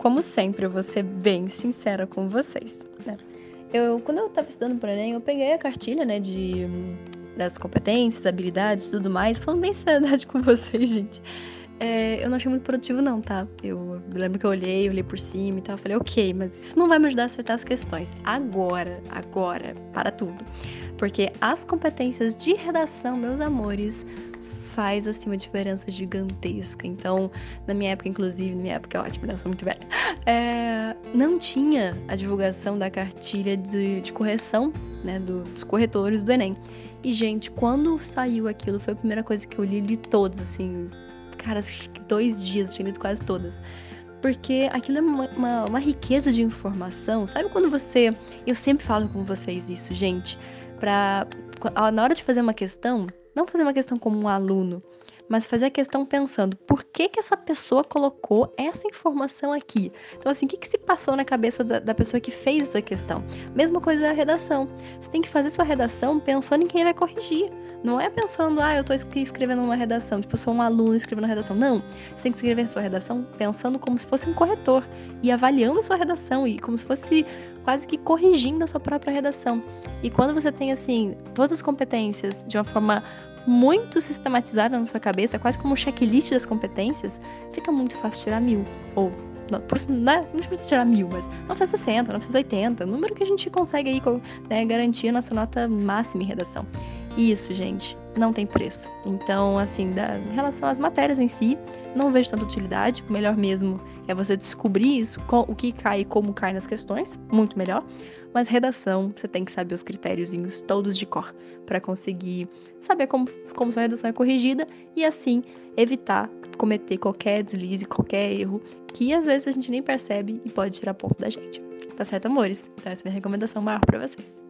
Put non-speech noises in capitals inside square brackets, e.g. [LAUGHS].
como sempre, eu vou ser bem sincera com vocês. Né? Eu, quando eu estava estudando para Enem, eu peguei a cartilha, né, de das competências, habilidades, tudo mais. Falando bem verdade [LAUGHS] com vocês, gente. É, eu não achei muito produtivo, não, tá? Eu lembro que eu olhei, olhei por cima e tal. Falei, ok, mas isso não vai me ajudar a acertar as questões. Agora, agora, para tudo. Porque as competências de redação, meus amores, faz assim uma diferença gigantesca. Então, na minha época, inclusive, na minha época é ótimo, né? Eu sou muito velha. É, não tinha a divulgação da cartilha de, de correção, né? Do, dos corretores do Enem. E, gente, quando saiu aquilo, foi a primeira coisa que eu li, li todos, assim. Cara, dois dias, tinha lido quase todas porque aquilo é uma, uma, uma, riqueza de informação. Sabe quando você. Eu sempre falo com vocês isso, gente. Pra, na hora de fazer uma questão, não fazer uma questão como um aluno, mas fazer a questão pensando por que, que essa pessoa colocou essa informação aqui. Então, assim, o que, que se passou na cabeça da, da pessoa que fez essa questão? Mesma coisa da redação. Você tem que fazer sua redação pensando em quem vai corrigir. Não é pensando, ah, eu tô escrevendo uma redação, tipo, eu sou um aluno escrevendo uma redação. Não. Você tem que escrever sua redação pensando como se fosse um corretor e avaliando sua redação e como se fosse quase que corrigindo a sua própria redação. E quando você tem, assim, todas as competências de uma forma muito sistematizada na sua cabeça, quase como um checklist das competências, fica muito fácil tirar mil. Ou, não, não, precisa tirar mil, mas 960, 980, número que a gente consegue aí né, garantir a nossa nota máxima em redação. Isso, gente, não tem preço. Então, assim, da, em relação às matérias em si, não vejo tanta utilidade. O melhor mesmo é você descobrir isso, o que cai e como cai nas questões, muito melhor. Mas redação, você tem que saber os critériozinhos todos de cor para conseguir saber como, como sua redação é corrigida e assim evitar cometer qualquer deslize, qualquer erro que às vezes a gente nem percebe e pode tirar ponto da gente. Tá certo, amores? Então essa é a minha recomendação maior para vocês.